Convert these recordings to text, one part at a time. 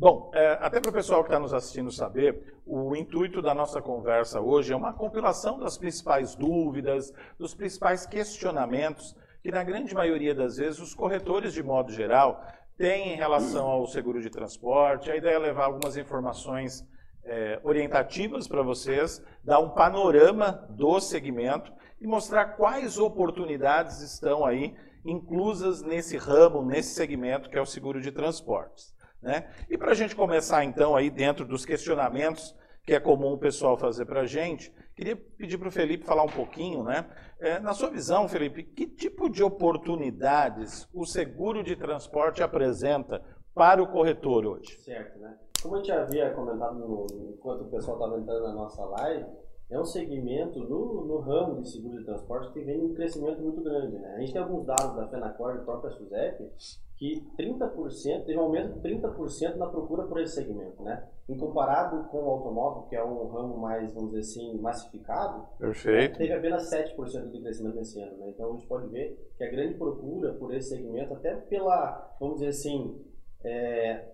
Bom, é, até para o pessoal que está nos assistindo saber, o intuito da nossa conversa hoje é uma compilação das principais dúvidas, dos principais questionamentos que, na grande maioria das vezes, os corretores, de modo geral, têm em relação ao seguro de transporte. A ideia é levar algumas informações é, orientativas para vocês, dar um panorama do segmento e mostrar quais oportunidades estão aí inclusas nesse ramo, nesse segmento que é o seguro de transportes. Né? E para a gente começar então aí dentro dos questionamentos que é comum o pessoal fazer para a gente, queria pedir para o Felipe falar um pouquinho, né? É, na sua visão, Felipe, que tipo de oportunidades o seguro de transporte apresenta para o corretor hoje? Certo, né? Como a gente havia comentado no, enquanto o pessoal estava entrando na nossa live, é um segmento no, no ramo de seguro de transporte que vem um crescimento muito grande. Né? A gente tem alguns dados da FENACOR e própria SUSEP que 30%, teve um aumento de 30% na procura por esse segmento, né? Em comparado com o automóvel, que é um ramo mais, vamos dizer assim, massificado, Perfeito. teve apenas 7% de crescimento nesse ano, né? Então a gente pode ver que a grande procura por esse segmento, até pela, vamos dizer assim, é,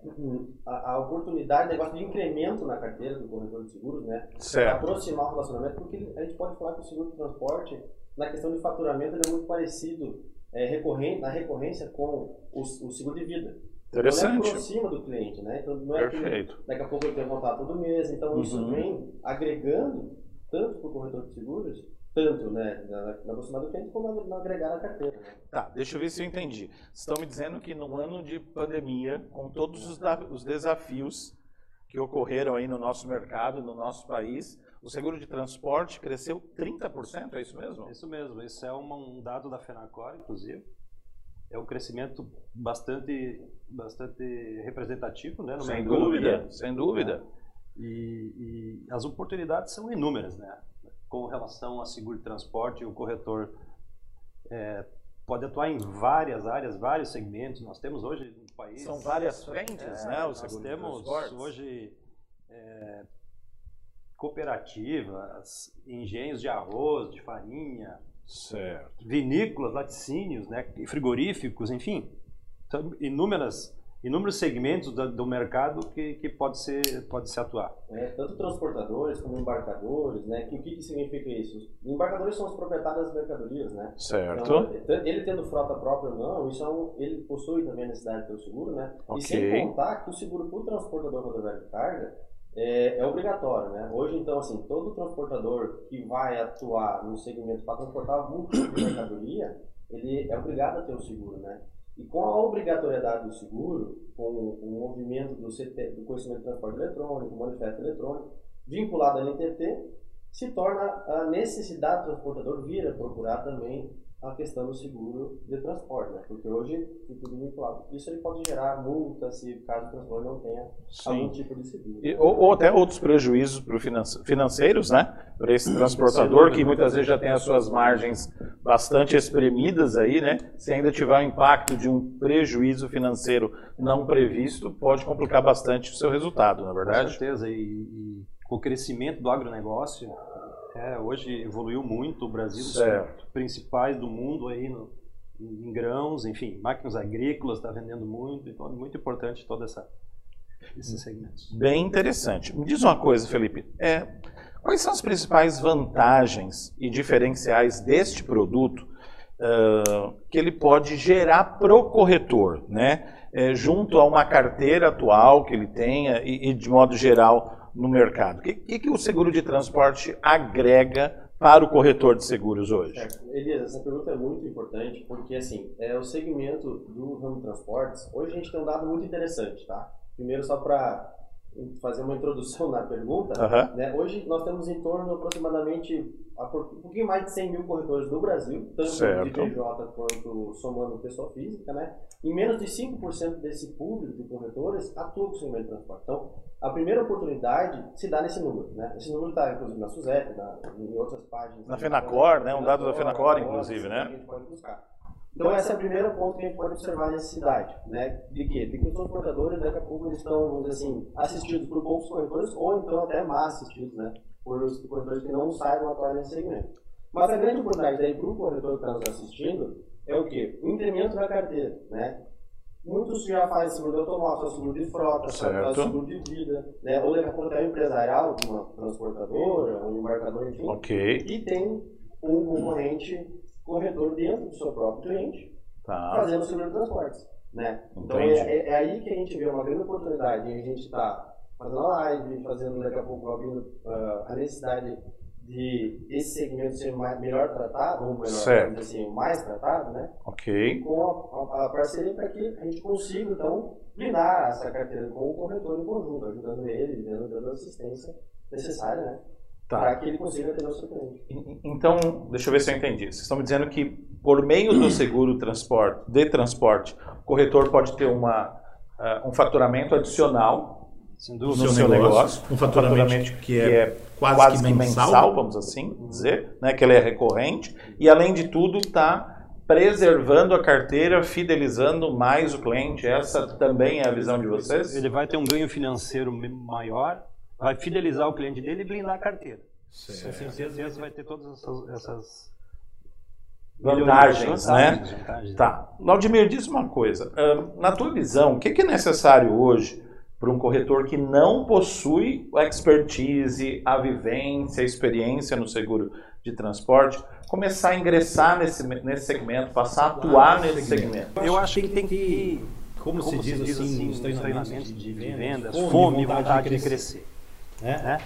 a, a, oportunidade, negócio de incremento na carteira do corretor de seguros, né? Certo. Aproximar o relacionamento, porque a gente pode falar que o seguro de transporte, na questão de faturamento, ele é muito parecido é, recorrente, na recorrência com o, o seguro de vida. Interessante. Então, ele aproxima do cliente, né? Então, não é Perfeito. Que, daqui a pouco ele tem contato todo mês. Então, Uhum. isso vem agregando tanto para o corretor de seguros, tanto né, na, na do cliente, como no agregar na carteira. Né? Tá, deixa eu ver se eu entendi. Estão me dizendo que no ano de pandemia, com todos os, os desafios que ocorreram aí no nosso mercado, no nosso país, o seguro de transporte cresceu 30%, é isso mesmo? Isso mesmo, esse é uma- um dado da FENACOR, inclusive. É um crescimento bastante, bastante representativo né, Sem dúvida, sem dúvida. E, e as oportunidades são inúmeras, né? Com relação a seguro de transporte, o corretor é, pode atuar em várias áreas, vários segmentos. Nós temos hoje no país. São várias frentes, é, né, o nós temos hoje é, cooperativas, engenhos de arroz, de farinha, Certo. vinícolas, laticínios, né, frigoríficos, enfim, inúmeras, inúmeros segmentos do, do mercado que, que pode ser pode se atuar. É, tanto transportadores como embarcadores, né? Que, o que, que significa isso? Embarcadores são os proprietários das mercadorias, né? Certo. Então, ele tendo frota própria ou não, isso é um, ele possui também a necessidade de ter o seguro, né? Ok. E sem contar que o seguro para o transportador rodoviário de carga é, é obrigatório, né? Hoje, então, assim, todo transportador que vai atuar no segmento para transportar algum tipo de mercadoria, ele é obrigado a ter o seguro, né? E com a obrigatoriedade do seguro, com o movimento do, CT, do conhecimento de transporte eletrônico, manifesto eletrônico, vinculado à NTT, se torna a necessidade do transportador vir a procurar também a questão do seguro de transporte, né? Porque hoje é tudo vinculado. Isso aí pode gerar multa se caso o transporte não tenha algum Sim. tipo de seguro. E- ou, ou até outros prejuízos pro finance- financeiros, né? Para esse transportador que muitas vezes já tem as suas margens bastante espremidas aí, né? Se ainda tiver o impacto de um prejuízo financeiro não previsto, pode complicar bastante o seu resultado, na Com verdade. certeza, e, e com o crescimento do agronegócio, é, hoje evoluiu muito, o Brasil Certo. dos principais do mundo aí no, em grãos, enfim, máquinas agrícolas está vendendo muito, então é muito importante todo essa, esses segmentos. Bem interessante. Me diz uma coisa, Felipe. É, quais são as principais vantagens e diferenciais deste produto ah, que ele pode gerar pro corretor, né? É, junto a uma carteira atual que ele tenha e, e, de modo geral no mercado. O que, que, o seguro de transporte agrega para o corretor de seguros hoje? Certo. Elias, essa pergunta é muito importante porque, assim, é o segmento do ramo de transportes. Hoje a gente tem um dado muito interessante, tá? Primeiro, só para fazer uma introdução na pergunta, Aham. né? hoje nós temos em torno aproximadamente um pouquinho mais de 100 mil corretores no Brasil, tanto Certo. de PJ quanto somando pessoa física, né? E menos de 5% desse público de corretores atua com o segmento de transporte. Então, a primeira oportunidade se dá nesse número, né? Esse número está, inclusive, na SUSEP, na, em outras páginas. Na Fenacor, né? Um dado da Fenacor, inclusive, né? A gente pode buscar. Então, esse é o primeiro ponto que a gente pode observar a necessidade, né? De quê? De que os transportadores, daqui a pouco, eles estão, vamos dizer assim, assistidos por poucos corretores, ou então até mais assistidos, né? Por os corretores que não saibam atuar nesse segmento. Mas a grande oportunidade daí para o corretor que está nos assistindo é o quê? O incremento na carteira, né? Muitos já fazem seguro de automóvel, seguro de frota, seguro de vida, né? ou daqui a pouco até um empresarial, uma transportadora, um embarcador, enfim. Ok. E tem um concorrente corretor dentro do seu próprio cliente, Tá. fazendo o seguro de transportes. Né? Então é, é- é aí que a gente vê uma grande oportunidade a gente estar fazendo a live, fazendo daqui a pouco abrindo ah, a necessidade de esse segmento ser mais, melhor tratado, ou melhor, Certo. assim, mais tratado, né? Ok. com a, a- a parceria para que a gente consiga, então, blindar essa carteira com o corretor em conjunto, ajudando ele, dando, dando a assistência necessária, né? Tá. Para que ele consiga atender o seu cliente. Então, deixa eu ver se eu entendi. Vocês estão me dizendo que por meio do seguro transporte, de transporte, o corretor pode ter uma, ah, um faturamento adicional no dúvida. seu, negócio, um faturamento que é quase que mensal. vamos assim dizer, né, que ele é recorrente e além de tudo está preservando a carteira, fidelizando mais o cliente. Essa também é a visão de vocês? Ele vai ter um ganho financeiro maior, vai fidelizar o cliente dele e blindar a carteira. Com certeza vai ter todas essas, essas Vantagens, né? vantagens, vantagens. Tá. Laudimir, diz uma coisa. ahn, na tua visão, o que é necessário hoje para um corretor que não possui a expertise, a vivência, a experiência no seguro de transporte, começar a ingressar nesse, nesse segmento, passar a atuar nesse segmento? Eu acho que tem que como, se diz, assim, nos nos treinamentos de vendas, fome, e vontade de crescer. né? Né?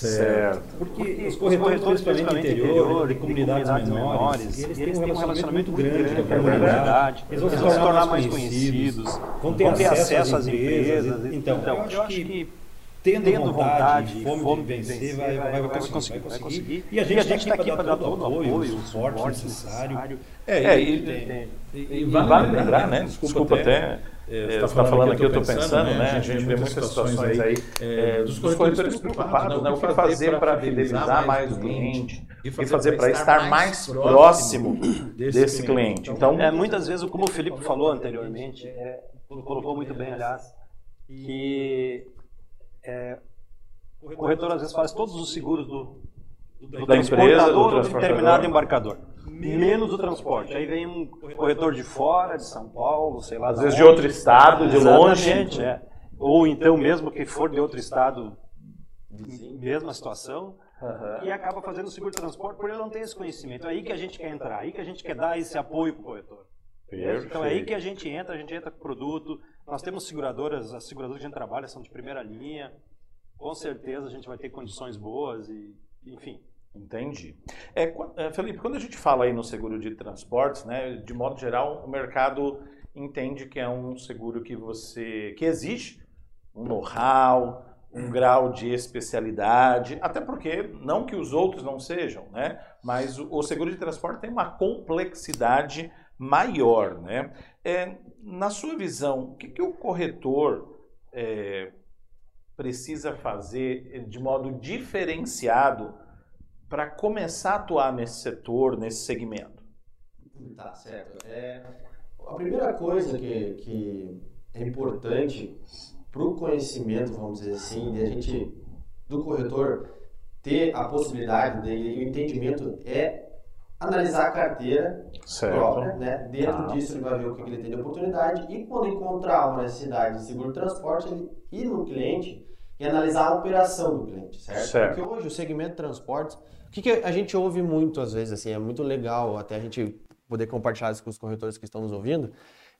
Certo. Porque, os corretores, principalmente do interior, e comunidades menores, eles têm um relacionamento muito grande com a comunidade, eles vão se tornar mais conhecidos, vão ter acesso às empresas. Então, eu acho que tendo vontade e fome de vencer, vai, vai, vai, conseguir, vai conseguir. E a gente está aqui para dar todo o apoio, o suporte necessário. É, e, e vale lembrar, né? Desculpa até. É, você está falando aqui, eu estou pensando, né? A gente vê muitas situações aí é, dos corretores preocupados, né? O que fazer para fidelizar mais o cliente e fazer para estar mais próximo desse cliente. Então, É, muitas vezes, como o Felipe falou anteriormente, é, colocou muito bem, aliás, que é, o corretor às vezes faz todos os seguros do, do Da empresa, do transportador do determinado embarcador, menos o transporte. Aí vem um corretor de fora, de São Paulo, sei lá. às vezes de onde. outro estado, de longe. Exatamente, é. Ou então mesmo que for de outro estado, mesma situação, e acaba fazendo o seguro de transporte por ele não ter esse conhecimento. É aí que a gente quer entrar, aí que a gente quer dar esse apoio para o corretor. Então é aí que a gente entra, a gente entra com produto. Nós temos seguradoras, as seguradoras que a gente trabalha são de primeira linha. Com certeza a gente vai ter condições boas e, enfim. Entendi. É, é, Felipe, quando a gente fala aí no seguro de transportes, né, de modo geral, o mercado entende que é um seguro que você que exige um know-how, um grau de especialidade, até porque não que os outros não sejam, né? Mas o, o seguro de transporte tem uma complexidade maior, né? É, na sua visão, o que, que o corretor é, precisa fazer de modo diferenciado para começar a atuar nesse setor, nesse segmento? Tá certo. É, a primeira coisa que, que é importante para o conhecimento, vamos dizer assim, de a gente, do corretor, ter a possibilidade dele, o entendimento é analisar a carteira própria, né? Dentro Tá. disso ele vai ver o que ele tem de oportunidade e quando encontrar uma necessidade de seguro de transporte, ele ir no cliente e analisar a operação do cliente, certo? Certo. Porque hoje o segmento de transportes, o que, que a gente ouve muito às vezes, assim, é muito legal até a gente poder compartilhar isso com os corretores que estão nos ouvindo,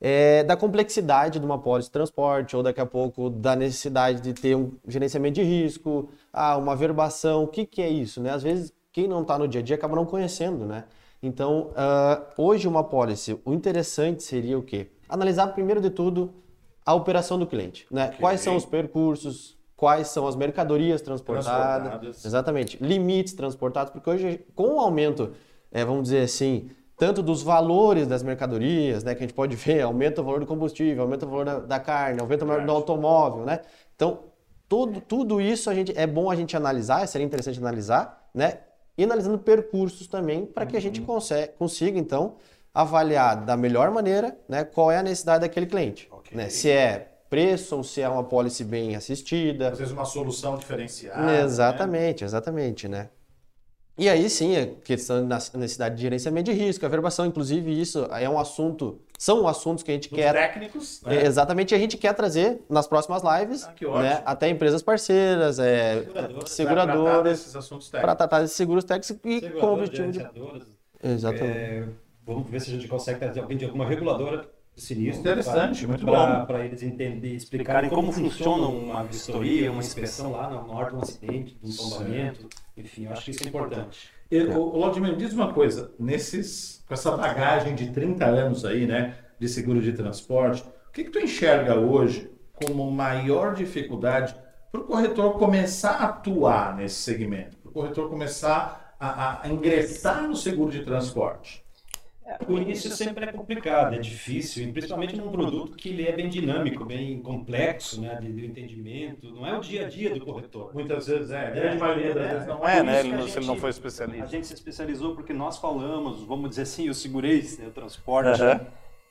é da complexidade de uma pólice de transporte, ou daqui a pouco da necessidade de ter um gerenciamento de risco, ah, uma verbação, o que, que é isso, né? Às vezes quem não está no dia a dia acaba não conhecendo, né? Então, ah, hoje uma pólice, o interessante seria o quê? Analisar primeiro de tudo a operação do cliente, né? Quais são os percursos, quais são as mercadorias transportadas, Transportadas. exatamente, limites transportados, porque hoje com o aumento, eh, vamos dizer assim, tanto dos valores das mercadorias, né, que a gente pode ver, aumenta o valor do combustível, aumenta o valor da, da carne, aumenta o valor do automóvel, né? Então, tudo, tudo isso a gente, é bom a gente analisar, seria interessante analisar, né? E analisando percursos também, para que a gente conse- consiga, então, avaliar da melhor maneira né, qual é a necessidade daquele cliente. Ok. Né? Se é preço ou se é uma policy bem assistida. Às vezes uma solução diferenciada. né? exatamente, exatamente, né? E aí sim, a questão da necessidade de gerenciamento de risco, a verbação, inclusive isso é um assunto são assuntos que a gente Dos quer. técnicos, É, né? Exatamente, a gente quer trazer nas próximas lives, Ah, né, até empresas parceiras, é, seguradoras, desses assuntos para tratar desses seguros técnicos e com o Seguradoras, objetivo de. Exatamente. é, vamos ver se a gente consegue trazer alguém de alguma reguladora sinistro. Interessante, muito bom. Para eles entenderem, explicarem como funciona uma vistoria, uma inspeção lá na hora de um acidente, de um tombamento. Enfim, eu acho que isso é importante. E, o, o Laudimir, diz uma coisa, nesses, com essa bagagem de 30 anos aí, né, de seguro de transporte, o que, que tu enxerga hoje como maior dificuldade para o corretor começar a atuar nesse segmento, para o corretor começar a, a ingressar no seguro de transporte? O início sempre é complicado, é difícil, e principalmente num produto que ele é bem dinâmico, bem complexo, né, de, de entendimento. Não é o dia a dia do corretor. Muitas vezes é, a grande maioria das vezes não Por é, né, ele a não- se ele gente- não foi A especialista. gente se especializou porque nós falamos, vamos dizer assim, eu segurei né, o transporte. Aham.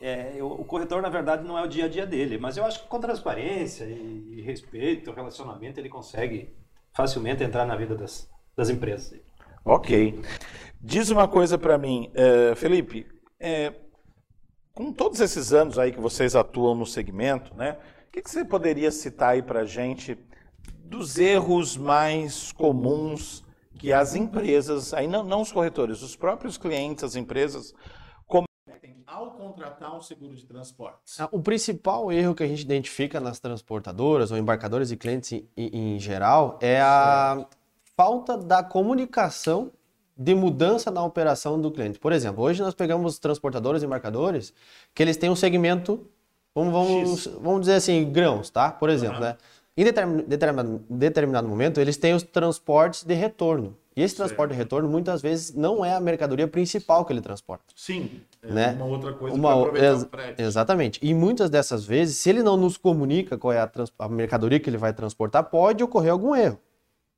É, eu- o corretor, na verdade, não é o dia a dia dele, mas eu acho que com transparência e, e respeito, relacionamento, ele consegue facilmente entrar na vida das, das empresas. Ok. Diz uma coisa para mim, eh, Felipe. eh, com todos esses anos aí que vocês atuam no segmento, né? O que, que você poderia citar aí para gente dos erros mais comuns que as empresas, aí não, não os corretores, os próprios clientes, as empresas cometem ao contratar um seguro de transportes? Ah, O principal erro que a gente identifica nas transportadoras ou embarcadoras e clientes em- em geral é a falta da comunicação de mudança na operação do cliente. Por exemplo, hoje nós pegamos transportadoras e embarcadores que eles têm um segmento, vamos, vamos, vamos dizer assim, grãos, tá? Por exemplo, né? Em determin- determinado, determinado momento, eles têm os transportes de retorno. E esse transporte de retorno, muitas vezes, não é a mercadoria principal que ele transporta. Sim, é Né? uma outra coisa Uma aproveitar ex- o frete. Exatamente. E muitas dessas vezes, se ele não nos comunica qual é a, a mercadoria que ele vai transportar, pode ocorrer algum erro.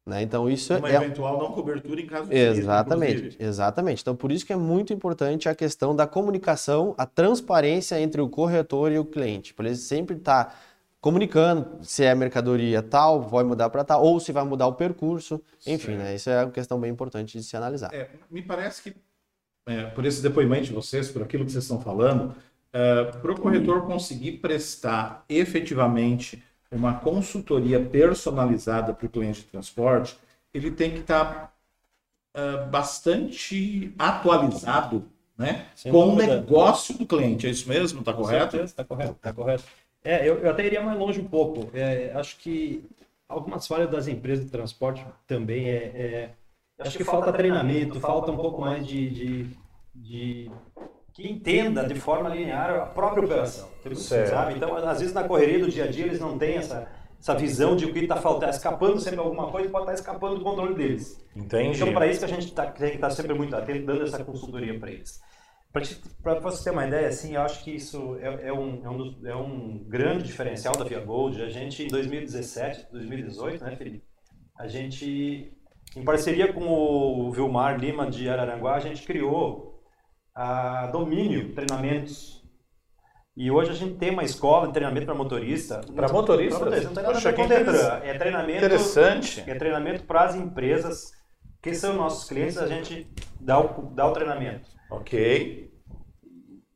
Né? Então isso Uma é. eventual não cobertura em caso de Exatamente, inclusive. exatamente. Então por isso que é muito importante a questão da comunicação, a transparência entre o corretor e o cliente. Para ele sempre estar comunicando se é mercadoria tal, vai mudar para tal, ou se vai mudar o percurso. Enfim, né? Isso é uma questão bem importante de se analisar. É, me parece que, é, por esse depoimento de vocês, por aquilo que vocês estão falando, para o corretor conseguir prestar efetivamente uma consultoria personalizada para o cliente de transporte, ele tem que estar bastante atualizado né, Sem com o dúvida. negócio do cliente. É isso mesmo? Está correto? Está correto, está correto. É, eu, eu até iria mais longe um pouco. É, acho que algumas falhas das empresas de transporte também é, é- acho que falta treinamento, falta um pouco mais de, de, de Que entenda de forma linear a própria operação. Sabe? Então, às vezes, na correria do dia a dia, eles não têm essa, essa visão de o que está faltando, escapando sempre alguma coisa, pode estar escapando do controle deles. Entendi. Então, para isso que a gente tá, tem que estar sempre muito atento, dando essa consultoria para eles. Para você ter uma ideia, assim, eu acho que isso é, é um, é, um é um grande diferencial da Via Gold. A gente, em 2017, 2018, né, Felipe? A gente, em parceria com o Vilmar Lima de Araranguá, a gente criou a Domínio Treinamentos. E hoje a gente tem uma escola de treinamento para motorista. Pra motorista, não tem nada a Poxa, ver com Detran. É treinamento Interessante. é treinamento para as empresas que são nossos clientes, a gente dá o, dá o treinamento. Ok.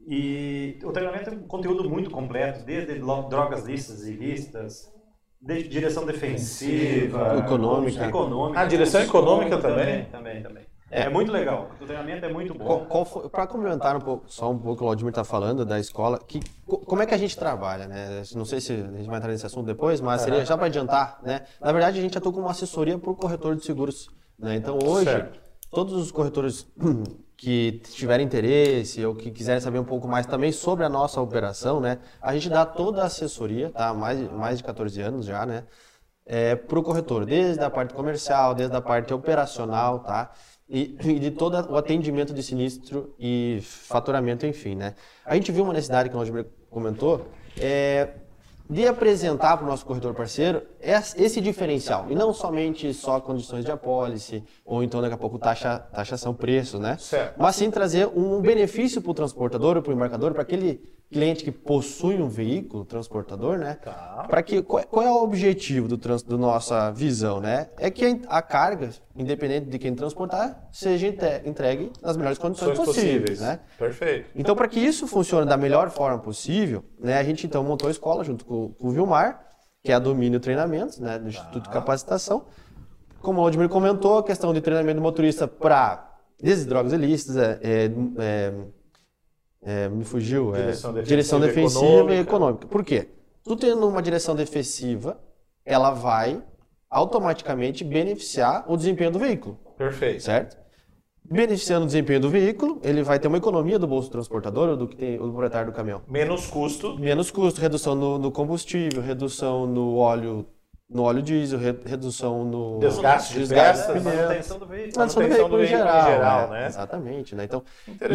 E o treinamento é um conteúdo muito completo, desde drogas listas e ilícitas, de direção defensiva, Econômica. econômica Ah, direção econômica também? Também, também. É, muito legal. O treinamento é muito bom. Para complementar um pouco, só um pouco o Vladimir está falando da escola, que, co- como é que a gente trabalha, né? Não sei se a gente vai entrar nesse assunto depois, mas seria já para adiantar, né? Na verdade, a gente atua como assessoria para o corretor de seguros, né? Então hoje, Certo. todos os corretores que tiverem interesse ou que quiserem saber um pouco mais também sobre a nossa operação, né? A gente dá toda a assessoria, tá? Mais, mais de 14 anos já, né? é, para o corretor, desde a parte comercial, desde a parte operacional, tá? E, e de todo o atendimento de sinistro e faturamento, enfim, né? A gente viu uma necessidade que o Vladimir comentou, é, de apresentar para o nosso corretor parceiro es- esse diferencial, e não somente só condições de apólice, ou então daqui a pouco taxa, taxação, preço, né? Certo. Mas sim trazer um benefício para o transportador para o embarcador, para que ele cliente que possui um veículo transportador, né? Tá. Para que qual, qual, é o objetivo do, trans, do nossa visão, né? É que a carga, independente de quem transportar, seja entregue nas melhores condições possíveis, possíveis, né? Perfeito. Então, para que isso funcione da melhor forma possível, né? A gente então montou a escola junto com, com o Vilmar, que é a Domínio Treinamentos, né? Do Instituto tá. de Capacitação. Como o Vladimir comentou, a questão de treinamento do motorista para desde drogas ilícitas, é, é, é é, me fugiu. É, direção defensiva, direção defensiva econômica. e econômica. Por quê? Tu tendo uma direção defensiva, ela vai automaticamente beneficiar o desempenho do veículo. Perfeito. Certo? Beneficiando o desempenho do veículo, ele vai ter uma economia do bolso do transportador ou do que tem o proprietário do caminhão. Menos custo. Menos custo, redução no, no combustível, redução no óleo no óleo diesel, redução no desgaste, desgaste de manutenção do veículo, manutenção do veículo, em geral, em geral né? né? Exatamente, né? Então,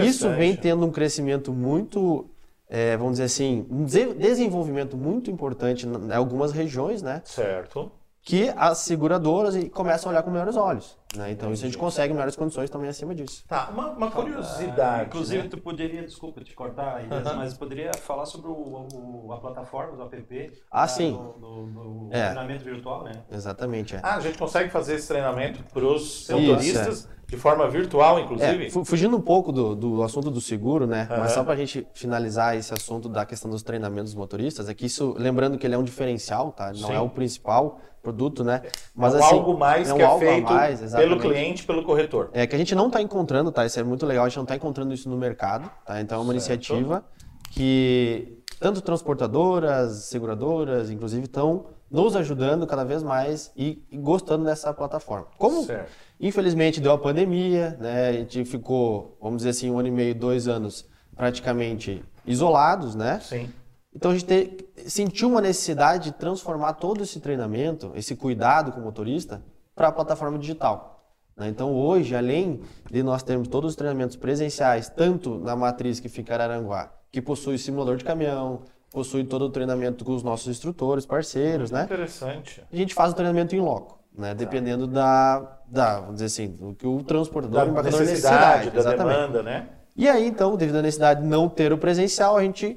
isso vem tendo um crescimento muito, é, vamos dizer assim, um desenvolvimento muito importante em algumas regiões, né? Certo que as seguradoras começam a olhar com melhores olhos. Né? Então, isso a gente consegue melhores condições também acima disso. Tá, uma, uma curiosidade. inclusive, né? tu poderia, desculpa te cortar, uhum. mas poderia falar sobre o, o, a plataforma do app. Ah, sim. No, no, no é. treinamento virtual, né? Exatamente. É. Ah, a gente consegue fazer esse treinamento para os motoristas é. de forma virtual, inclusive? É, fugindo um pouco do, do assunto do seguro, né? Uhum. Mas só para a gente finalizar esse assunto da questão dos treinamentos dos motoristas, é que isso, lembrando que ele é um diferencial, tá? Não sim. é o principal produto, né? Mas é um assim, algo mais é um que é feito mais, pelo cliente, pelo corretor. É que a gente não está encontrando, tá? Isso é muito legal, a gente não está encontrando isso no mercado, tá? Então é uma certo. iniciativa que tanto transportadoras, seguradoras, inclusive, estão nos ajudando cada vez mais e, e gostando dessa plataforma. Como, certo. infelizmente, deu a pandemia, né? A gente ficou, vamos dizer assim, um ano e meio, dois anos praticamente isolados, né? Sim. Então a gente te, sentiu uma necessidade de transformar todo esse treinamento, esse cuidado com o motorista, para a plataforma digital. Né? Então hoje, além de nós termos todos os treinamentos presenciais, tanto na matriz que fica em Araranguá, que possui simulador de caminhão, possui todo o treinamento com os nossos instrutores, parceiros, Muito né? Interessante. A gente faz o treinamento em loco. Né, dependendo da, da, vamos dizer assim, do que o transportador, da necessidade, necessidade, da exatamente. demanda, né? E aí, então, devido à necessidade de não ter o presencial, a gente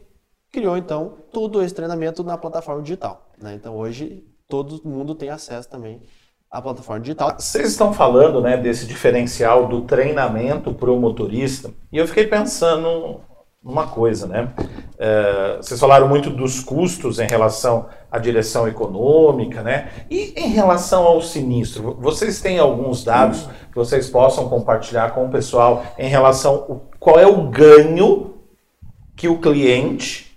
criou então todo esse treinamento na plataforma digital. Né? Então hoje todo mundo tem acesso também à plataforma digital. Vocês estão falando né, desse diferencial do treinamento para o motorista e eu fiquei pensando numa coisa, né? É, vocês falaram muito dos custos em relação à direção econômica, né? E em relação ao sinistro, vocês têm alguns dados que vocês possam compartilhar com o pessoal em relação ao qual é o ganho que o cliente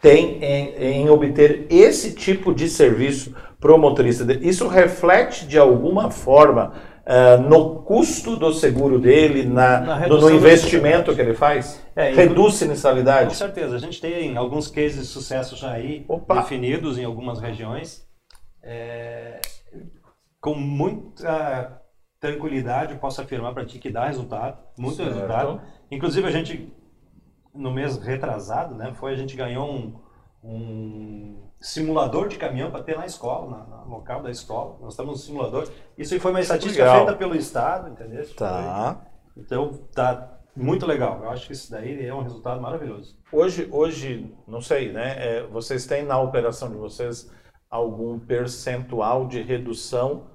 tem em, em obter esse tipo de serviço para o motorista. Isso reflete de alguma forma uh, no custo do seguro dele, na, na no, no, investimento que ele faz? É, Reduz sinistralidade? Com certeza. A gente tem alguns cases de sucesso já aí Opa. definidos em algumas regiões. É, com muita tranquilidade, posso afirmar para ti que dá resultado, muito certo. resultado. Inclusive, a gente no mês retrasado, né, foi a gente ganhou um, um simulador de caminhão para ter na escola, na, no local da escola. Nós estamos no simulador. Isso foi uma estatística legal. feita pelo Estado, entendeu? Tá. Então, tá muito legal. Eu acho que isso daí é um resultado maravilhoso. Hoje, hoje não sei, né? É, vocês têm na operação de vocês algum percentual de redução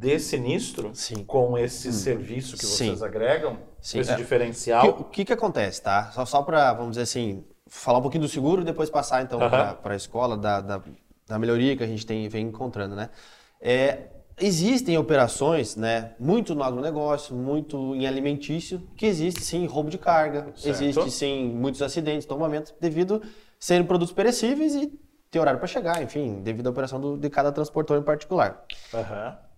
de sinistro Sim. com esse hum. serviço que vocês Sim. agregam? Sim. Esse é, diferencial? O que, que, acontece, tá? Só, só para, vamos dizer assim, falar um pouquinho do seguro e depois passar então para a escola, da, da, da, melhoria que a gente tem, vem encontrando, né? É, existem operações, né, muito no agronegócio, muito em alimentício, que existe sim roubo de carga, certo. existe sim muitos acidentes, tombamentos, devido a serem produtos perecíveis e ter horário para chegar, enfim, devido à operação do, de cada transportador em particular. Uhum.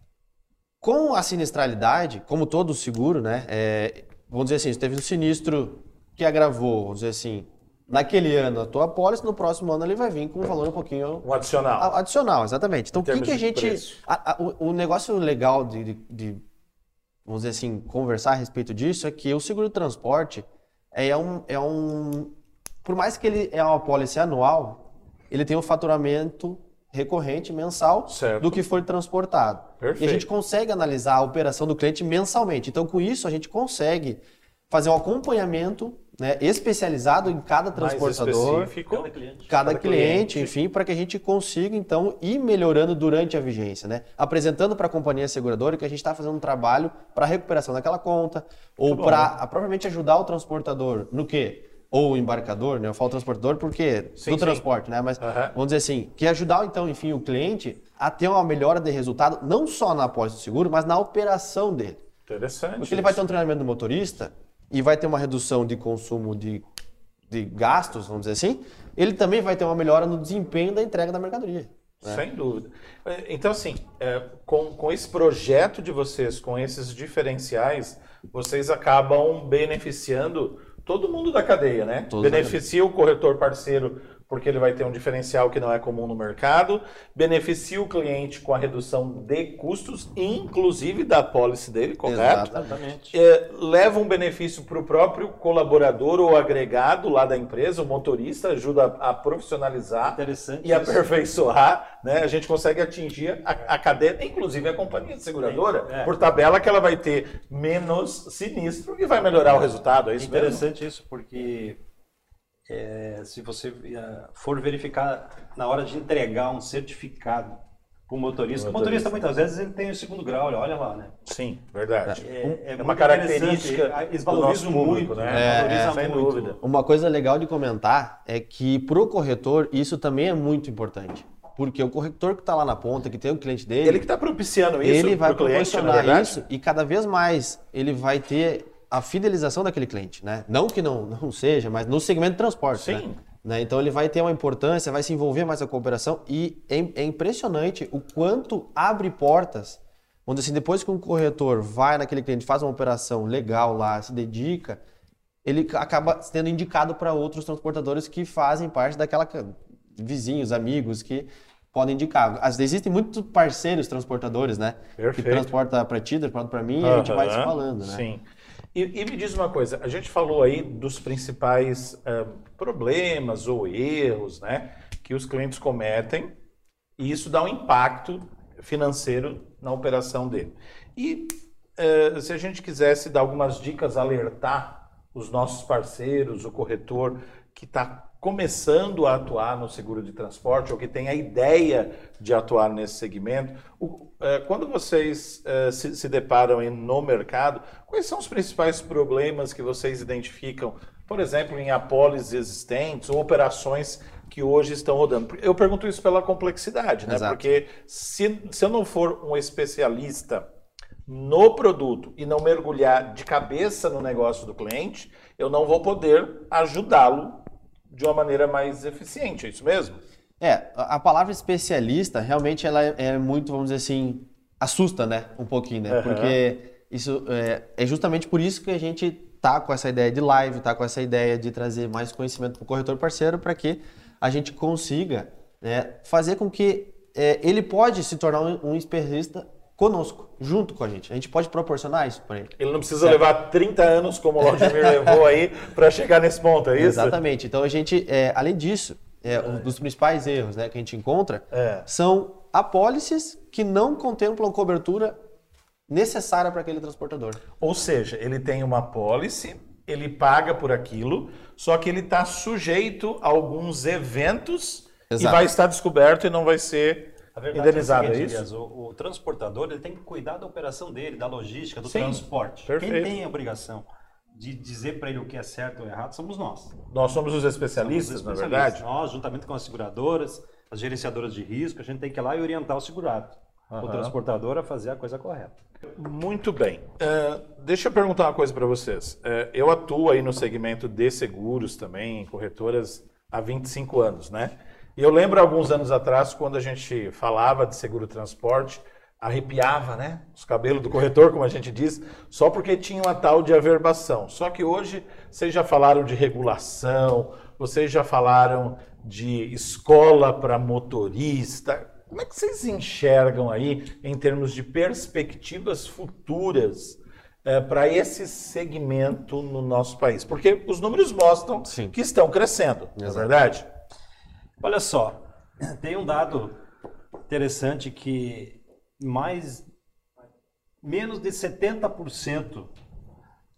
Com a sinistralidade, como todo seguro, né, é, vamos dizer assim, teve um sinistro que agravou, vamos dizer assim, naquele ano a tua apólice, no próximo ano ele vai vir com um valor um pouquinho... Um adicional. Adicional, exatamente. Então, o que, que a gente... A, a, o, o, negócio legal de, de, de, vamos dizer assim, conversar a respeito disso é que o seguro de transporte é um... É um por mais que ele é uma apólice anual, ele tem um faturamento recorrente mensal certo. do que foi transportado. Perfeito. E a gente consegue analisar a operação do cliente mensalmente. Então, com isso, a gente consegue fazer um acompanhamento né, especializado em cada transportador, cada cliente, cada cliente enfim, para que a gente consiga então ir melhorando durante a vigência, né? Apresentando para a companhia seguradora que a gente está fazendo um trabalho para recuperação daquela conta ou para propriamente ajudar o transportador no quê? Ou o embarcador, né? Eu falo transportador porque sim, do sim. transporte, né? Mas uhum. vamos dizer assim, que ajudar então, enfim, o cliente a ter uma melhora de resultado não só na após do seguro, mas na operação dele. Interessante. Porque ele vai ter um treinamento do motorista e vai ter uma redução de consumo de, de gastos, vamos dizer assim, ele também vai ter uma melhora no desempenho da entrega da mercadoria. Né? Sem dúvida. Então, assim, é, com, com esse projeto de vocês, com esses diferenciais, vocês acabam beneficiando todo mundo da cadeia, né? Todos Beneficia o corretor parceiro porque ele vai ter um diferencial que não é comum no mercado, beneficia o cliente com a redução de custos, inclusive da policy dele, correto? Exatamente. É, leva um benefício para o próprio colaborador ou agregado lá da empresa, o motorista ajuda a, profissionalizar e aperfeiçoar, né? A gente consegue atingir a, a cadeia, inclusive a companhia de seguradora, é. por tabela que ela vai ter menos sinistro e vai melhorar o resultado, é isso Interessante mesmo? isso, porque é, se você é, for verificar na hora de entregar um certificado para o motorista, o motorista muitas vezes ele tem o segundo grau, olha lá, né? Sim, verdade. É, é uma característica eles valorizam muito, né? É, é, sem muito. dúvida. Uma coisa legal de comentar é que para o corretor isso também é muito importante. Porque o corretor que está lá na ponta, que tem o cliente dele. Ele que está propiciando isso. Ele vai proporcionar isso e cada vez mais ele vai ter a fidelização daquele cliente, né? Não que não, não seja, mas no segmento de transporte, Sim. Né? né? Então ele vai ter uma importância, vai se envolver mais na cooperação e é, é impressionante o quanto abre portas, onde assim, depois que um corretor vai naquele cliente, faz uma operação legal lá, se dedica, ele acaba sendo indicado para outros transportadores que fazem parte daquela vizinhos, amigos que podem indicar. Às vezes existem muitos parceiros transportadores, né? Perfeito. Que transporta para ti, transporta para mim, e a gente vai se falando, né? Sim. E, e, me diz uma coisa, a gente falou aí dos principais uh, problemas ou erros né, que os clientes cometem e isso dá um impacto financeiro na operação dele. E uh, se a gente quisesse dar algumas dicas, alertar os nossos parceiros, o corretor que está começando a atuar no seguro de transporte ou que tem a ideia de atuar nesse segmento, o, quando vocês se, se, deparam no mercado, quais são os principais problemas que vocês identificam, por exemplo, em apólices existentes ou operações que hoje estão rodando? Eu pergunto isso pela complexidade, né? Exato. Porque se, se eu não for um especialista no produto e não mergulhar de cabeça no negócio do cliente, eu não vou poder ajudá-lo de uma maneira mais eficiente, é isso mesmo? É, a palavra especialista realmente ela é, é muito, vamos dizer assim, assusta, né, um pouquinho, né? Uhum. Porque isso é, é, justamente por isso que a gente tá com essa ideia de live, tá com essa ideia de trazer mais conhecimento para o corretor parceiro para que a gente consiga né, fazer com que é, ele pode se tornar um, um especialista conosco, junto com a gente. A gente pode proporcionar isso para ele. Ele não precisa certo? levar 30 anos, como o Vladimir levou aí, para chegar nesse ponto, é isso? Exatamente. Então, a gente, é, além disso, é, um dos principais erros né, que a gente encontra é. são apólices que não contemplam cobertura necessária para aquele transportador. Ou seja, ele tem uma apólice, ele paga por aquilo, só que ele está sujeito a alguns eventos Exato. e vai estar descoberto e não vai ser a verdade indenizado, é, o seguinte, é isso? o, o, transportador ele tem que cuidar da operação dele, da logística, do Sim, transporte. Perfeito. Quem tem a obrigação de dizer para ele o que é certo ou errado somos nós. Nós somos os especialistas, somos os especialistas. na verdade? Nós, juntamente com as seguradoras, as gerenciadoras de risco, a gente tem que ir lá e orientar o segurado, uhum. o transportador a fazer a coisa correta. Muito bem. Uh, deixa eu perguntar uma coisa para vocês. Uh, eu atuo aí no segmento de seguros também, em corretoras, há 25 anos, né? E eu lembro alguns anos atrás, quando a gente falava de seguro transporte, arrepiava, né? Os cabelos do corretor, como a gente diz, só porque tinha uma tal de averbação. Só que hoje vocês já falaram de regulação, vocês já falaram de escola para motorista. Como é que vocês enxergam aí em termos de perspectivas futuras é, para esse segmento no nosso país? Porque os números mostram Sim. que estão crescendo, não é verdade? Olha só, tem um dado interessante que mais menos de 70%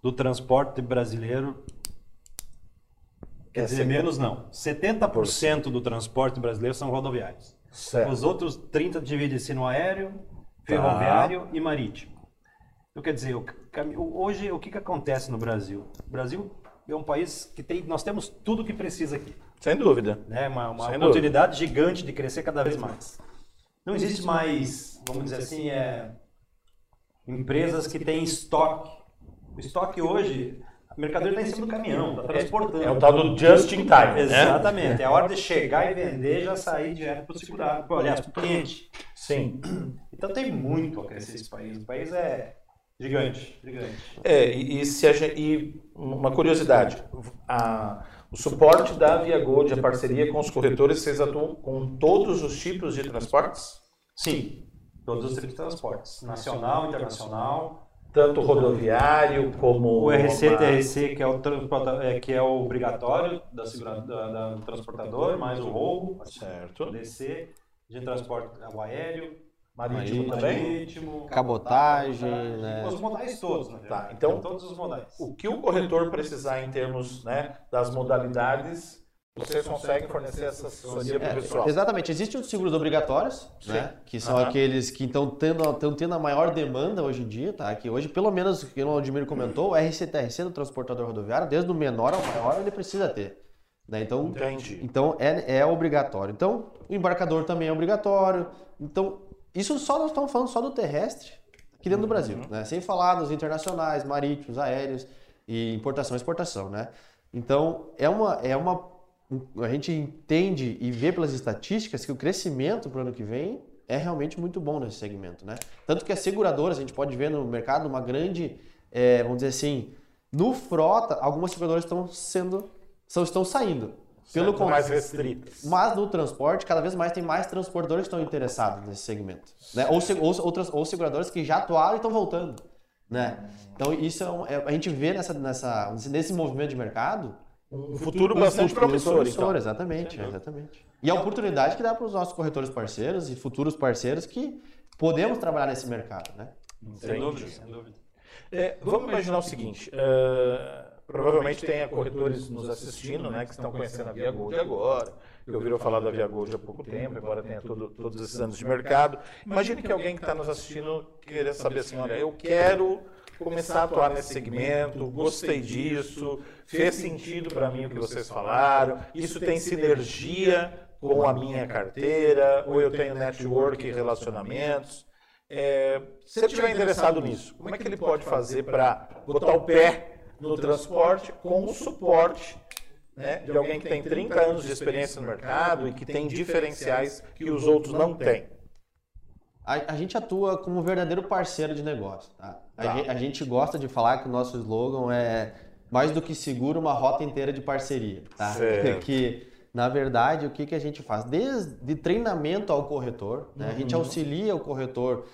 do transporte brasileiro Quer dizer, menos não. 70% do transporte brasileiro são rodoviários. Certo. Os outros 30% dividem-se no aéreo, ferroviário Tá. e marítimo. Então, quer dizer, o o- hoje o que, que acontece no Brasil? O Brasil é um país que tem, nós temos tudo que precisa aqui. Sem dúvida. Né? Uma, uma Sem oportunidade gigante de crescer cada vez mais. Não existe mais, vamos dizer assim, é, empresas que têm estoque. O estoque hoje, a mercadoria está em cima do caminhão, está transportando. É o tal do just in time, né? Exatamente. É a hora de chegar e vender já sair direto para o segurado. Pô, Aliás, para o cliente. Sim. Então tem muito a crescer esse país. O país é gigante, gigante. É, e, e se a e uma curiosidade, a- o suporte da Via Gold, a parceria com os corretores, vocês atuam com todos os tipos de transportes? Sim, todos os tipos de transportes. Nacional, internacional. Tanto rodoviário como... O RC, TRC, que é o, é, que é o obrigatório da, segura- da- da- do transportador, mais o roubo. Certo. DC, de transporte o aéreo, Marítimo também? marítimo, Cabotagem, né? Os modais todos, né? Tá, então- todos os modais. O que o corretor precisar em termos né, das modalidades, vocês conseguem fornecer essa assessoria para o pessoal? É, exatamente. Existem os seguros obrigatórios, né? Que são Aham. aqueles que estão tendo, estão tendo a maior demanda hoje em dia, tá? Que hoje, pelo menos, o que o Aldemir comentou, o RCTRC do transportador rodoviário, desde o menor ao maior, ele precisa ter. Né? Então, Entendi. então é, é obrigatório. Então, o embarcador também é obrigatório. Então, isso só nós estamos falando só do terrestre aqui dentro do Brasil, né? Sem falar dos internacionais, marítimos, aéreos e importação e exportação, né? Então, é uma é uma a gente entende e vê pelas estatísticas que o crescimento para o ano que vem é realmente muito bom nesse segmento, né? Tanto que as seguradoras, a gente pode ver no mercado uma grande, eh, vamos dizer assim, no frota, algumas seguradoras estão sendo, são, estão saindo. Pelo Certo, mais restritas. mas no transporte, cada vez mais tem mais transportadores que estão interessados nesse segmento. Né? Ou, ou, outras, ou seguradores que já atuaram e estão voltando. Né? Então, isso é, um- é- a gente vê nessa, nessa, nesse movimento de mercado Um futuro bastante futuro promissor, então. Exatamente, exatamente. E a oportunidade que dá para os nossos corretores parceiros e futuros parceiros que podemos trabalhar nesse mercado. Né? Sem dúvida, sem dúvida. É, vamos imaginar o seguinte, eh, provavelmente tenha corretores nos assistindo, né, que estão conhecendo a Via Gold agora, que ouviram falar da Via Gold há pouco tempo, embora tenha todo- todos esses anos de mercado. Imagine que alguém que está nos assistindo queira saber assim, olha, eu quero começar a atuar nesse segmento, gostei disso, fez sentido para mim o que vocês falaram, isso tem sinergia com a minha carteira, ou eu tenho network e relacionamentos. É, se ele estiver interessado nisso, como é que ele pode fazer para botar o pé no transporte com o suporte né, de alguém que tem 30 anos de experiência no mercado e que tem diferenciais que os outros não têm? A, a gente atua como um verdadeiro parceiro de negócio. Tá? A, Tá. gen- a gente gosta de falar que o nosso slogan é mais do que seguro, uma rota inteira de parceria. Tá? Certo. Que, na verdade, o que, que a gente faz? Desde treinamento ao corretor, né? a Uhum. gente auxilia o corretor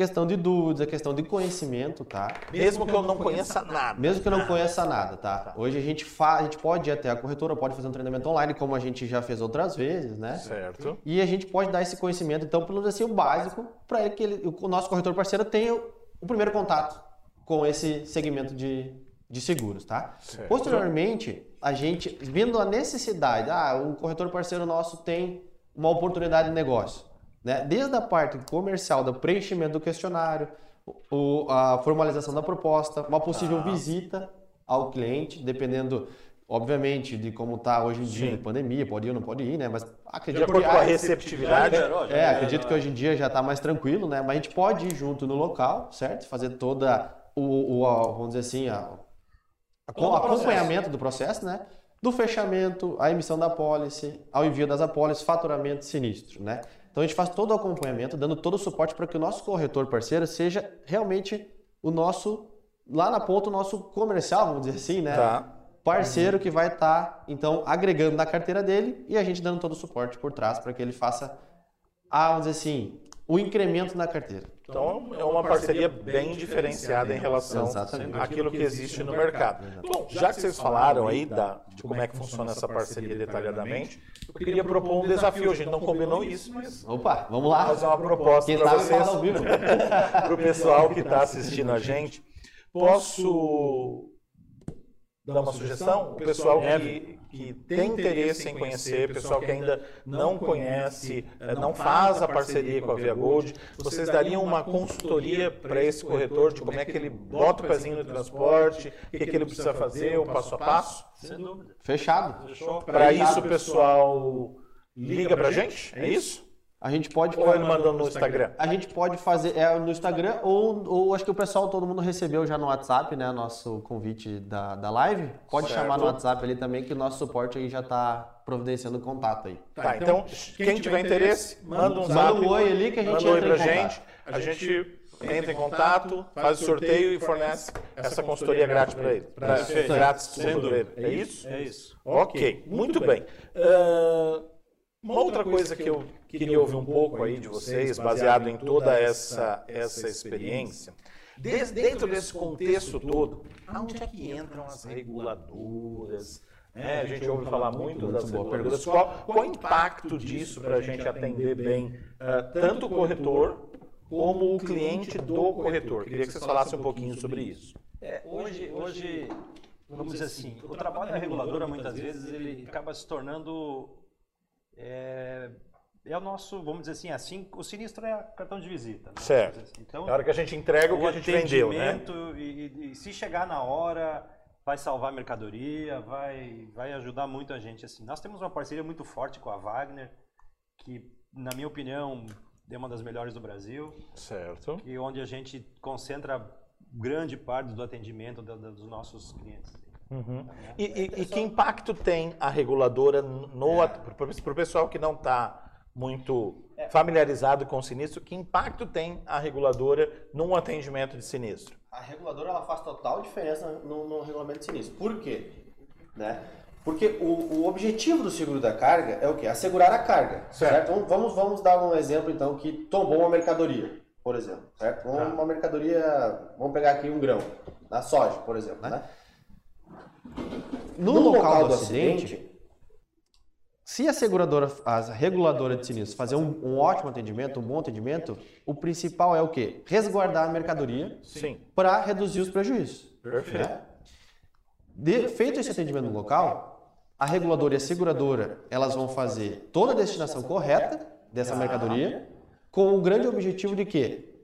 questão de dúvidas, questão de conhecimento, tá? Mesmo que eu não conheça nada. Mesmo que eu não conheça nada, tá? Hoje a gente faz, a gente pode ir até a corretora, pode fazer um treinamento online, como a gente já fez outras vezes, né? Certo. E a gente pode dar esse conhecimento, então, pelo menos assim, o básico, para que ele, o nosso corretor parceiro tenha o, o primeiro contato com esse segmento de, de seguros, tá? Certo. Posteriormente, a gente, vendo a necessidade, ah, o corretor parceiro nosso tem uma oportunidade de negócio, né? Desde a parte comercial, do preenchimento do questionário, o, a formalização da proposta, uma possível Tá. visita ao cliente, dependendo, obviamente, de como está hoje em dia, pandemia, pode ir ou não pode ir, né? Mas acredito que a ah, receptividade. é, acredito que hoje em dia já está mais tranquilo, né? Mas a gente pode ir junto no local, certo? Fazer toda o, o- a- vamos dizer assim, a, a- Todo o acompanhamento do processo, né? Do fechamento, a emissão da apólice, ao envio das apólices, faturamento sinistro, né? Então a gente faz todo o acompanhamento, dando todo o suporte para que o nosso corretor parceiro seja realmente o nosso, lá na ponta, o nosso comercial, vamos dizer assim, né? Tá. parceiro que vai estar, então, agregando na carteira dele e a gente dando todo o suporte por trás para que ele faça, a, vamos dizer assim, o incremento na carteira. Então é uma parceria bem diferenciada em relação Exatamente. àquilo que existe no mercado. Bom, já que vocês falaram aí da, de como é que funciona essa parceria detalhadamente, eu queria propor um desafio. A gente não combinou isso, mas Opa, vamos lá. fazer uma proposta para vocês, para o pessoal que está assistindo a gente. Posso dar uma sugestão? O pessoal que, que tem interesse em conhecer, o pessoal que ainda não conhece, eh, não faz a parceria com a Via Gold, vocês dariam uma consultoria para esse corretor de como é que ele bota o pezinho no transporte, o que, que ele precisa fazer, o passo a passo? Sem dúvida. Fechado. Para isso o pessoal liga para a gente? É isso? A gente pode Ou ele manda no Instagram? A gente pode fazer é, no Instagram ou, ou acho que o pessoal, todo mundo recebeu já no WhatsApp, né? Nosso convite da, da live. Pode Certo. chamar no WhatsApp ali também, que o nosso suporte aí já está providenciando contato aí. Tá, então, quem tiver interesse, manda um Manda zap. um oi ali que a gente manda um oi entra pra em gente. A gente entra em contato, faz o sorteio e fornece essa consultoria grátis para ele. Pra, grátis para ele. É isso? É isso. Ok, muito bem. Ah, uma outra coisa que eu queria ouvir um pouco aí de vocês, baseado em toda essa, essa experiência, des- dentro desse contexto todo, aonde é que entram as reguladoras? né? a gente ouve falar muito das reguladoras. Qual, qual o impacto disso para a gente atender bem ah, tanto o corretor como o cliente do corretor? Queria que vocês falassem um pouquinho sobre isso. É, hoje, hoje, vamos dizer assim, o trabalho da reguladora muitas vezes ele acaba se tornando é, é o nosso, vamos dizer assim, assim, o sinistro é cartão de visita. né? Certo. Assim. Então, Na hora que a gente entrega o que a gente vendeu, né? e, e- e se chegar na hora vai salvar a mercadoria, vai vai ajudar muito a gente assim. Nós temos uma parceria muito forte com a Wagner, que na minha opinião é uma das melhores do Brasil Certo. e onde a gente concentra grande parte do atendimento da- da- dos nossos clientes. E, e- e que impacto tem a reguladora no para o pessoal que não está muito familiarizado com o sinistro? Que impacto tem a reguladora num atendimento de sinistro? A reguladora ela faz total diferença no, no regulamento de sinistro. Por quê? Né? Porque o, o objetivo do seguro da carga é o quê? Assegurar a carga. Certo. Certo? Vamos, vamos, vamos dar um exemplo então que tombou uma mercadoria, por exemplo. Certo? Vamos- Tá. Uma mercadoria, vamos pegar aqui um grão, na soja, por exemplo. Né? No, local, do acidente, se a seguradora, a reguladora de sinistros fazer um, um ótimo atendimento, um bom atendimento, o principal é o quê? Resguardar a mercadoria para reduzir os prejuízos. Perfeito. né? De- feito esse atendimento no local, a reguladora e a seguradora elas vão fazer toda a destinação correta dessa mercadoria, com o grande objetivo de quê?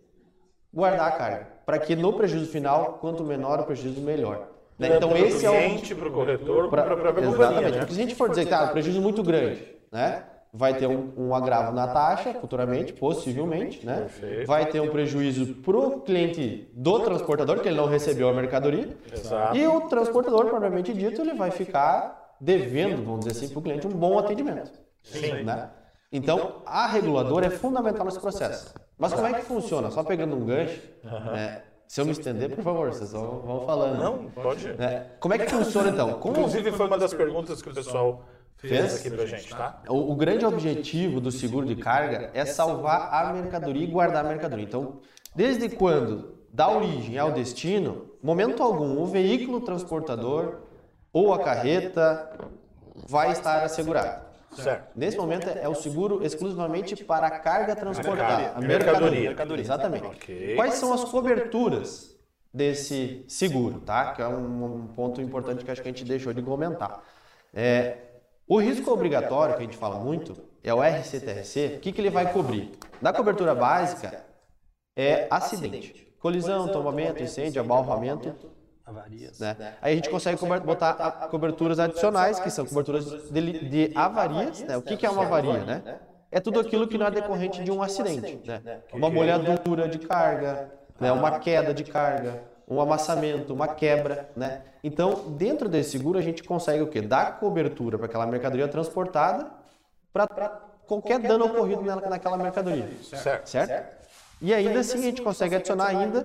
Guardar a carga, para que no prejuízo final, quanto menor o prejuízo, melhor. Né? Então esse é o cliente, para o corretor, para a própria exatamente. companhia, né? Porque se a gente for dizer que tá, um prejuízo muito grande, né? Vai ter um, um agravo na taxa futuramente, possivelmente, né? Perfeito. Vai ter um prejuízo para o cliente do transportador, que ele não recebeu a mercadoria. Exato. E o transportador, propriamente dito, ele vai ficar devendo, vamos dizer assim, para o cliente um bom atendimento. Sim. Né? Então, a reguladora é fundamental nesse processo. Mas como é que funciona? Só pegando um gancho, né? Se eu me estender, por favor, vocês vão, vão falando. Não, pode. Né? Como é que funciona então? Como Inclusive foi uma das perguntas que o pessoal fez Fez? aqui pra gente, tá? O, o grande objetivo do seguro de carga é salvar a mercadoria e guardar a mercadoria. Então, desde quando dá origem ao destino, momento algum, o veículo transportador ou a carreta vai estar assegurado. Certo. Nesse momento é o seguro exclusivamente para a carga transportada, a Mercadoria. mercadoria. Exatamente. Ok. Quais são as coberturas desse seguro, tá? Que é um, um ponto importante que acho que a gente deixou de comentar. É, o risco obrigatório, que a gente fala muito, é o RCTRC. O que, que ele vai cobrir? Da cobertura básica é acidente. Colisão, tombamento, incêndio, abalramento, Avarias. né? Aí a gente consegue cober- botar a- coberturas adicionais, que são coberturas de, li- de avarias. Né? O que, que é uma avaria? Né? É tudo aquilo que não é decorrente de um acidente. Né? Uma molhadura de carga, né? uma queda de carga, um amassamento, uma quebra. Né? Então, dentro desse seguro, a gente consegue o quê? Dar cobertura para aquela mercadoria transportada para qualquer dano ocorrido naquela mercadoria. Certo. Certo? E ainda assim a gente consegue adicionar ainda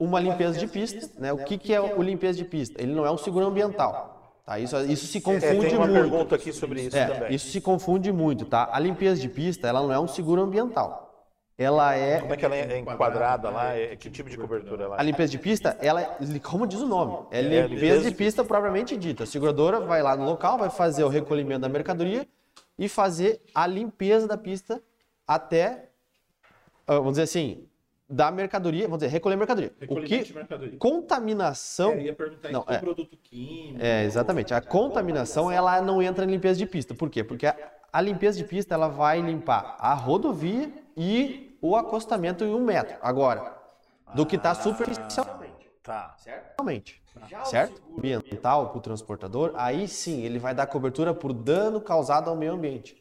uma limpeza de pista. Né? O que, que é o limpeza de pista? Ele não é um seguro ambiental. Tá? Isso, isso se É, confunde tem uma muito. pergunta aqui sobre isso É, também. isso se confunde muito, tá? A limpeza de pista, ela não é um seguro ambiental. Ela é Como é que ela é enquadrada lá? É- Que tipo de cobertura ela a é? limpeza de pista, ela é, como diz o nome, é limpeza de pista propriamente dita. A seguradora vai lá no local, vai fazer o recolhimento da mercadoria e fazer a limpeza da pista até, ah, vamos dizer assim, da mercadoria, vamos dizer, recolher mercadoria. O que mercadoria. contaminação É, ia perguntar Não, é. produto químico. É, exatamente. A contaminação, ela não entra em limpeza de pista. Por quê? Porque a, a limpeza de pista, ela vai limpar a rodovia e o acostamento em um metro. Agora, do que está superficialmente. Tá. Realmente, certo? Ambiental para o transportador, aí sim ele vai dar cobertura por dano causado ao meio ambiente.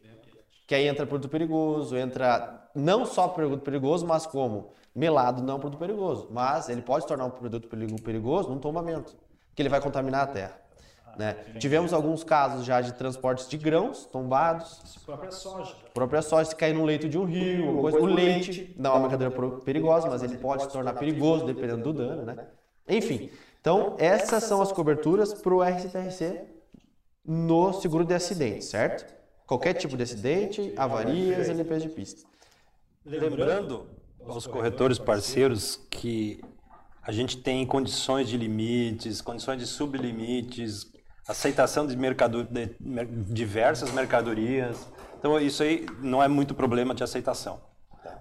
Que aí entra produto perigoso, entra não só produto perigoso, mas como melado não é um produto perigoso, mas ele pode se tornar um produto perigo- perigoso num tombamento, que ele vai contaminar a terra. Né? Tivemos alguns casos já de transportes de grãos tombados, própria soja. própria soja se cair no leito de um rio, alguma coisa. o leite não é uma pro- perigosa, mas ele pode se tornar perigoso dependendo do dano, né? Enfim, então essas são as coberturas para o RCTRC no seguro de acidente, certo? Qualquer tipo de acidente, avarias e limpeza de pista. Lembrando aos corretores parceiros que a gente tem condições de limites, condições de sublimites, aceitação de, mercado, de diversas mercadorias. Então, isso aí não é muito problema de aceitação.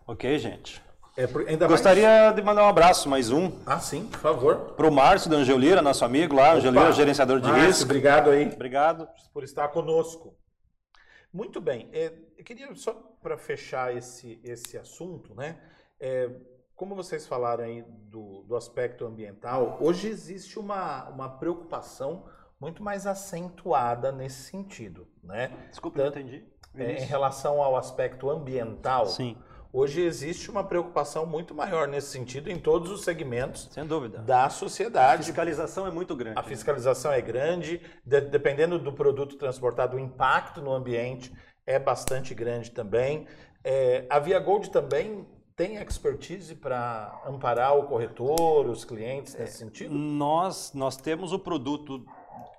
Ok, gente? É, ainda mais- Gostaria de mandar um abraço, mais um, Ah, sim, por favor. para o Márcio da Angelira, nosso amigo lá, Angelira, gerenciador de Márcio, risco. Obrigado aí Obrigado. por estar conosco. Muito bem. É, eu queria só para fechar esse, esse assunto, né? É, como vocês falaram aí do, do aspecto ambiental, hoje existe uma, uma preocupação muito mais acentuada nesse sentido, né? Desculpa, não Tanto- entendi. É, em relação ao aspecto ambiental, Sim, hoje existe uma preocupação muito maior nesse sentido em todos os segmentos sem dúvida. da A sociedade. fiscalização é muito grande. A fiscalização é grande, de- dependendo do produto transportado, o impacto no ambiente é bastante grande também. É, a Via Gold também tem expertise para amparar o corretor, os clientes nesse sentido? Nós, nós temos o produto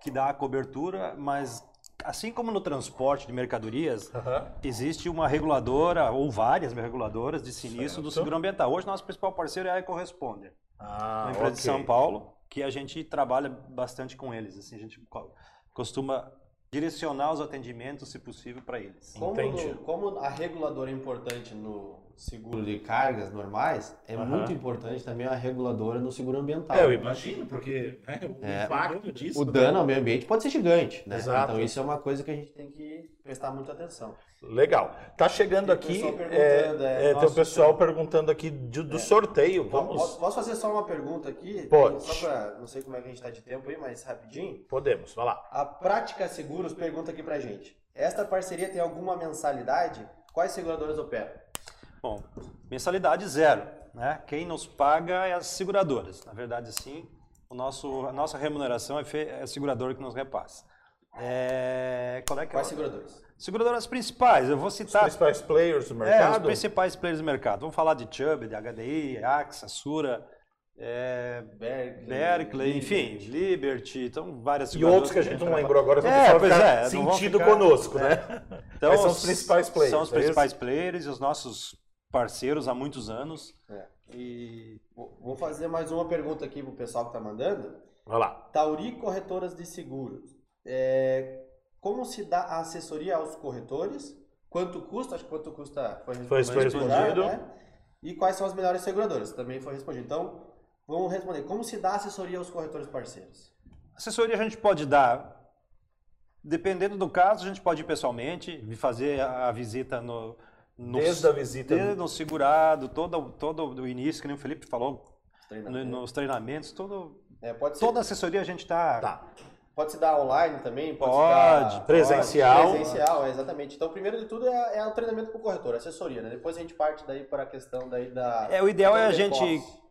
que dá a cobertura, mas assim como no transporte de mercadorias, Aham. existe uma reguladora ou várias reguladoras de sinistro do Certo. seguro ambiental. Hoje nosso principal parceiro é a EcoResponder, Ah, uma empresa de ok. São Paulo, que a gente trabalha bastante com eles. Assim, a gente co- costuma direcionar os atendimentos, se possível, para eles. Como, Entendi. no- como a reguladora é importante no seguro de cargas normais, é Aham. muito importante também a reguladora no seguro ambiental. É, eu imagino, porque né, o É. impacto disso. O né? dano ao meio ambiente pode ser gigante, né? Exato. Então isso é uma coisa que a gente tem que prestar muita atenção. Legal. Tá chegando Tem aqui. pessoal É, é, é, tem o pessoal perguntando aqui do sorteio. Vamos. Posso, posso fazer só uma pergunta aqui? Pode. Só pra, não sei como é que a gente tá de tempo aí, mas rapidinho. Podemos, vai lá. A Prática Seguros pergunta aqui pra gente. Esta parceria tem alguma mensalidade? Quais seguradoras operam? Bom, mensalidade zero. Né? Quem nos paga é as seguradoras. Na verdade, sim, o nosso, a nossa remuneração é, fe- é a seguradora que nos repassa. É, qual é que é? Quais a- seguradoras? Seguradoras principais, eu vou Os citar principais players do é, os mercado. principais players do mercado. Vamos falar de Chubb, de HDI, AXA, Sura, é, Berkeley, Berkeley, enfim, Liberty. Então várias E outros que a gente não lembrou agora, É, pois é, sentido ficar- conosco, é. né? Então, Mas são os principais players, São os é principais players e os nossos parceiros há muitos anos. É. E Vou fazer mais uma pergunta aqui pro pessoal que tá mandando. Vai lá. Tauri Corretoras de Seguros. É, como se dá a assessoria aos corretores? Quanto custa? Acho que quanto custa foi, Foi- foi respondido, né? E quais são as melhores seguradoras? Também foi respondido. Então, vamos responder. Como se dá a assessoria aos corretores parceiros? assessoria a gente pode dar, dependendo do caso, a gente pode ir pessoalmente, fazer a visita no, no Desde a visita. desde no segurado, todo, todo o início, que nem o Felipe falou, nos treinamentos, todo, É, pode ser, toda a assessoria a gente está... Tá. pode se dar online também? Pode. Pode, dar- presencial. Presencial, é, exatamente. Então, primeiro de tudo é, é o treinamento para o corretor, assessoria. Né? Depois a gente parte daí para a questão daí da... É, o ideal é a gente, posse.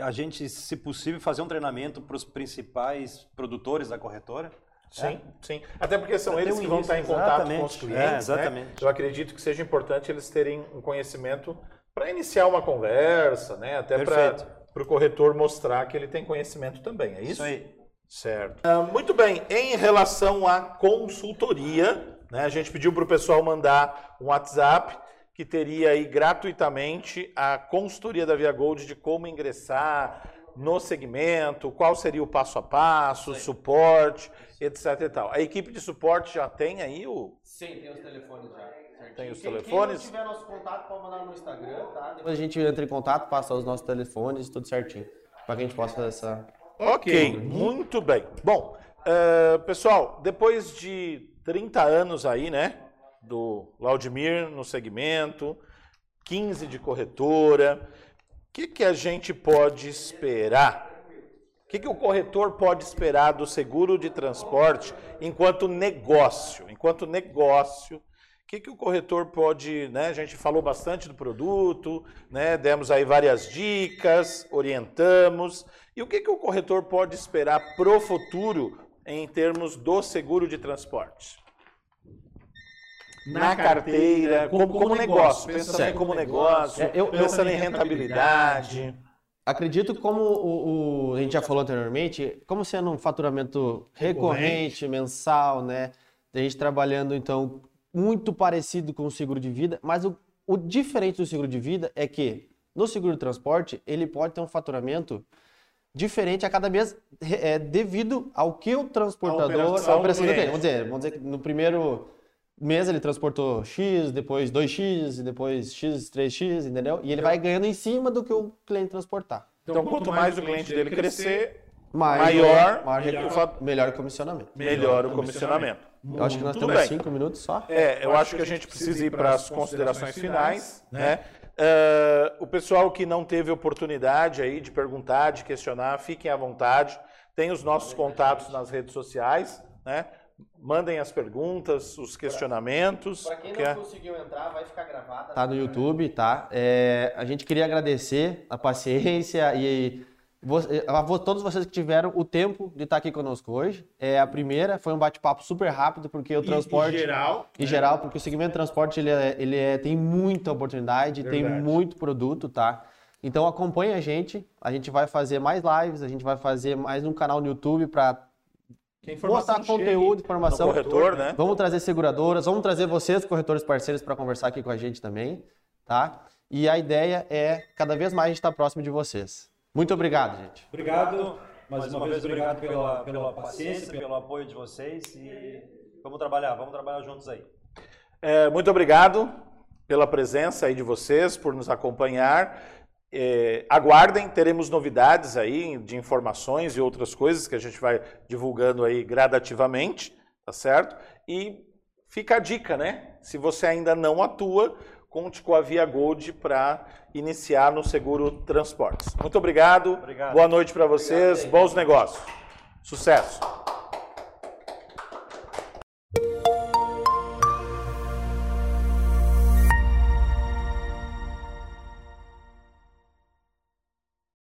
a gente, se possível, fazer um treinamento para os principais produtores da corretora. Sim, sim. Até porque são Pra ter eles que vão estar em contato com os clientes. É, né? exatamente. Eu acredito que seja importante eles terem um conhecimento para iniciar uma conversa, né? Até para o corretor mostrar que ele tem conhecimento também. É isso? Isso aí. Certo. Ah, muito bem. Em relação à consultoria, né, a gente pediu para o pessoal mandar um WhatsApp que teria aí gratuitamente a consultoria da Via Gold de como ingressar no segmento, qual seria o passo a passo, suporte, etc. E tal. A equipe de suporte já tem aí o. Sim, tem os telefones já. Tem os Quem- telefones? Quem tiver nosso contato, pode mandar no Instagram, tá? Depois a gente entra em contato, passa os nossos telefones, tudo certinho. Pra que a gente possa fazer essa. Ok, muito bem. Bom, eh, pessoal, depois de 30 anos aí, né, do Laudimir no segmento, 15 de corretora, o que, que a gente pode esperar? O que, que o corretor pode esperar do seguro de transporte enquanto negócio? Enquanto negócio, o que, que o corretor pode, né? A gente falou bastante do produto, né? Demos aí várias dicas, orientamos. E o que, que o corretor pode esperar pro futuro em termos do seguro de transporte? Na carteira, como, como negócio, pensando Certo. como negócio, É, eu- pensando em rentabilidade. Acredito como o, o- a gente já falou anteriormente, como sendo um faturamento recorrente, mensal, né? A gente trabalhando, então, muito parecido com o seguro de vida, mas o, o diferente do seguro de vida é que no seguro de transporte, ele pode ter um faturamento diferente a cada mês é, devido ao que o transportador, operação a operação do cliente. Vamos dizer, vamos dizer que no primeiro mês ele transportou X, depois 2X, e depois X, 3X, entendeu? E ele vai ganhando em cima do que o cliente transportar. Então, quanto mais o cliente dele crescer, Maior, Maior, maior, melhor. melhor o comissionamento. melhor o comissionamento. Eu acho que nós Tudo temos bem. cinco minutos só. É, eu acho que a gente precisa ir para as considerações finais, né? Eh, o pessoal que não teve oportunidade aí de perguntar, de questionar, fiquem à vontade. Tem os nossos contatos nas redes sociais, né? Mandem as perguntas, os questionamentos. Para quem que não é- conseguiu entrar, vai ficar gravada. Tá no YouTube, tá? É, a gente queria agradecer a paciência e vo- a todos vocês que tiveram o tempo de estar aqui conosco hoje. É a primeira, foi um bate-papo super rápido, porque o transporte. Em geral, Em geral, porque o segmento de transporte ele, é- ele é- tem muita oportunidade, tem Verdade. muito produto, tá? Então acompanha a gente, a gente vai fazer mais lives, a gente vai fazer mais um canal no YouTube para que a informação mostrar conteúdo, no informação. corretor, né? Vamos trazer seguradoras, vamos trazer vocês, corretores parceiros, para conversar aqui com a gente também, tá? E a ideia é cada vez mais a gente estar próximo de vocês. Muito obrigado, gente. Obrigado, mais uma vez, obrigado pela, pela paciência, pelo apoio de vocês e vamos trabalhar, vamos trabalhar juntos aí. É, muito obrigado pela presença aí de vocês, por nos acompanhar. É, aguardem, teremos novidades aí de informações e outras coisas que a gente vai divulgando aí gradativamente, tá certo? E fica a dica, né? Se você ainda não atua, conte com a Via Gold para iniciar no seguro transportes. Muito obrigado. Obrigado. Boa noite para vocês. Bons negócios. Sucesso.